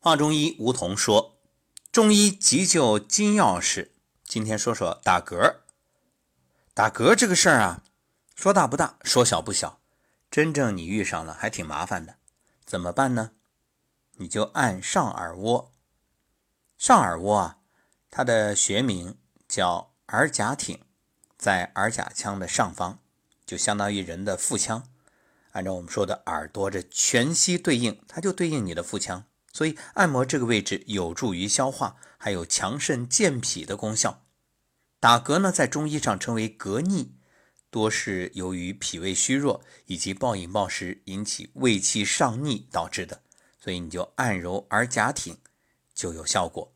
话中医吴桐说：“中医急救金钥匙。”今天说说打嗝。打嗝这个事儿啊，说大不大，说小不小。真正你遇上了，还挺麻烦的。怎么办呢？你就按上耳蜗。上耳蜗啊，它的学名叫耳甲挺，在耳甲腔的上方，就相当于人的腹腔。按照我们说的耳朵这全息对应，它就对应你的腹腔。所以按摩这个位置有助于消化，还有强肾健脾的功效。打嗝呢，在中医上称为嗝逆，多是由于脾胃虚弱以及暴饮暴食引起胃气上逆导致的。所以你就按揉耳甲挺就有效果。